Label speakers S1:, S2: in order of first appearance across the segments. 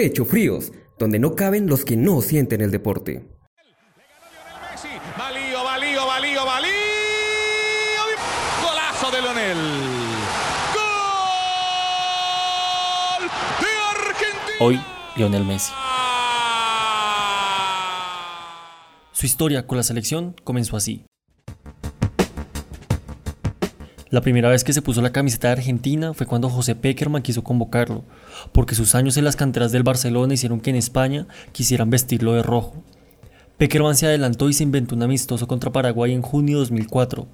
S1: Pecho Fríos, donde no caben los que no sienten el deporte.
S2: Valío, valío, valío, valío. Golazo de Leonel. Gol de Argentina.
S3: Hoy, Lionel Messi. Su historia con la selección comenzó así. La primera vez que se puso la camiseta de Argentina fue cuando José Peckerman quiso convocarlo, porque sus años en las canteras del Barcelona hicieron que en España quisieran vestirlo de rojo. Peckerman se adelantó y se inventó un amistoso contra Paraguay en junio de 2004,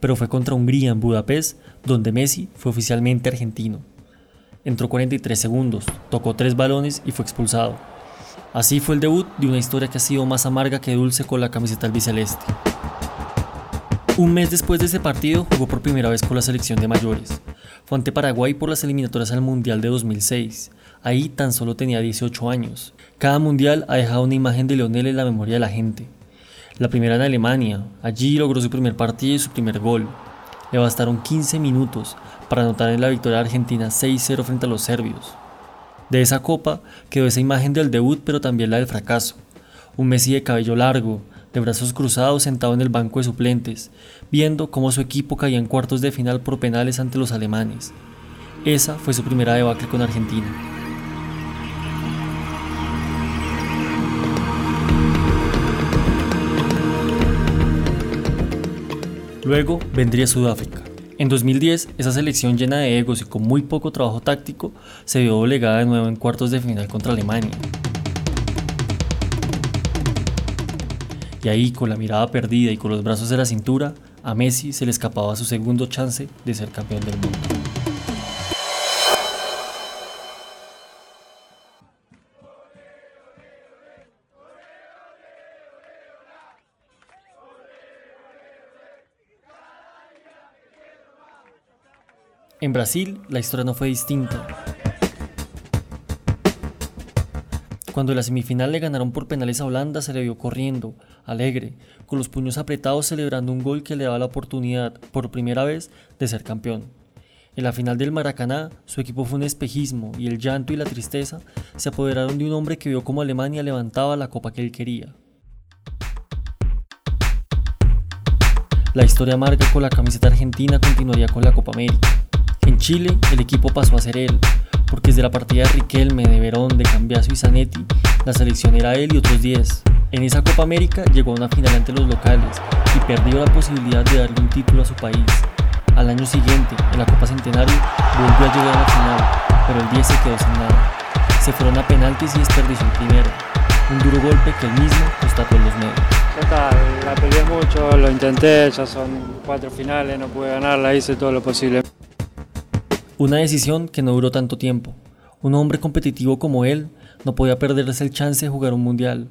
S3: pero fue contra Hungría en Budapest, donde Messi fue oficialmente argentino. Entró 43 segundos, tocó tres balones y fue expulsado. Así fue el debut de una historia que ha sido más amarga que dulce con la camiseta albiceleste. Un mes después de ese partido jugó por primera vez con la selección de mayores. Fue ante Paraguay por las eliminatorias al Mundial de 2006. Ahí tan solo tenía 18 años. Cada mundial ha dejado una imagen de Leonel en la memoria de la gente. La primera en Alemania, allí logró su primer partido y su primer gol. Le bastaron 15 minutos para anotar en la victoria argentina 6-0 frente a los serbios. De esa copa quedó esa imagen del debut pero también la del fracaso. Un Messi de cabello largo, de brazos cruzados sentado en el banco de suplentes, viendo cómo su equipo caía en cuartos de final por penales ante los alemanes. Esa fue su primera debacle con Argentina. Luego vendría Sudáfrica. En 2010, esa selección llena de egos y con muy poco trabajo táctico se vio doblegada de nuevo en cuartos de final contra Alemania. Y ahí, con la mirada perdida y con los brazos de la cintura, a Messi se le escapaba su segundo chance de ser campeón del mundo. En Brasil, la historia no fue distinta. Cuando en la semifinal le ganaron por penales a Holanda, se le vio corriendo, alegre, con los puños apretados celebrando un gol que le daba la oportunidad, por primera vez, de ser campeón. En la final del Maracaná, su equipo fue un espejismo y el llanto y la tristeza se apoderaron de un hombre que vio cómo Alemania levantaba la copa que él quería. La historia amarga con la camiseta argentina continuaría con la Copa América. En Chile, el equipo pasó a ser él, porque desde la partida de Riquelme, de Verón, de Cambiaso y Zanetti, la selección era él y otros 10. En esa Copa América llegó a una final ante los locales y perdió la posibilidad de darle un título a su país. Al año siguiente, en la Copa Centenario, volvió a llegar a la final, pero el 10 se quedó sin nada. Se fueron a penaltis y desperdició el primero. Un duro golpe que él mismo constató en los medios.
S4: Está, la peleé mucho, lo intenté, ya son cuatro finales, no pude ganarla, hice todo lo posible.
S3: Una decisión que no duró tanto tiempo. Un hombre competitivo como él no podía perderse el chance de jugar un mundial.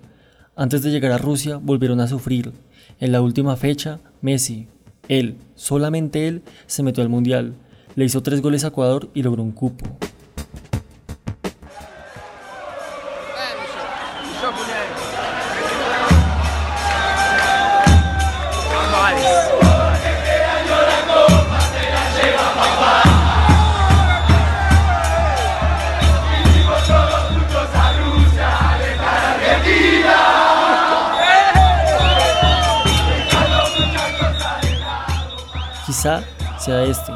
S3: Antes de llegar a Rusia volvieron a sufrir. En la última fecha, Messi, él, solamente él, se metió al mundial. Le hizo tres goles a Ecuador y logró un cupo. Quizá sea este.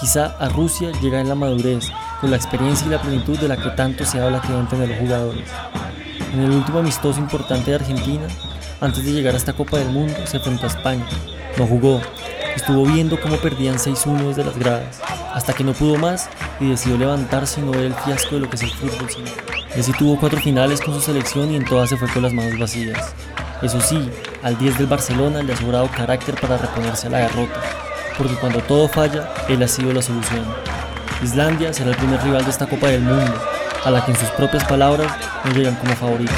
S3: Quizá a Rusia llega en la madurez, con la experiencia y la plenitud de la que tanto se habla que deben tener los jugadores. En el último amistoso importante de Argentina, antes de llegar a esta Copa del Mundo, se enfrentó a España. No jugó, estuvo viendo cómo perdían 6-1 desde las gradas, hasta que no pudo más y decidió levantarse y no ver el fiasco de lo que es el fútbol. Messi tuvo cuatro finales con su selección y en todas se fue con las manos vacías. Eso sí, al 10 del Barcelona le ha sobrado carácter para reponerse a la derrota porque cuando todo falla, él ha sido la solución. Islandia será el primer rival de esta Copa del Mundo, a la que en sus propias palabras no llegan como favoritos.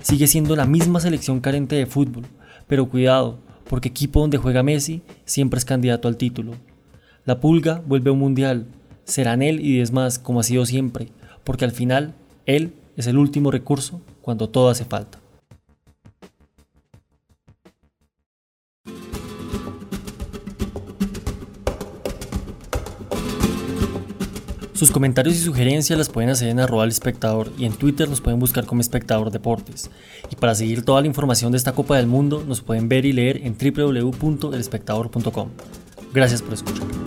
S3: Sigue siendo la misma selección carente de fútbol, pero cuidado, porque equipo donde juega Messi siempre es candidato al título. La Pulga vuelve a un mundial, serán él y diez más, como ha sido siempre, porque al final, él es el último recurso cuando todo hace falta. Sus comentarios y sugerencias las pueden hacer en arroba al espectador y en Twitter nos pueden buscar como espectador deportes. Y para seguir toda la información de esta Copa del Mundo nos pueden ver y leer en www.elespectador.com. Gracias por escuchar.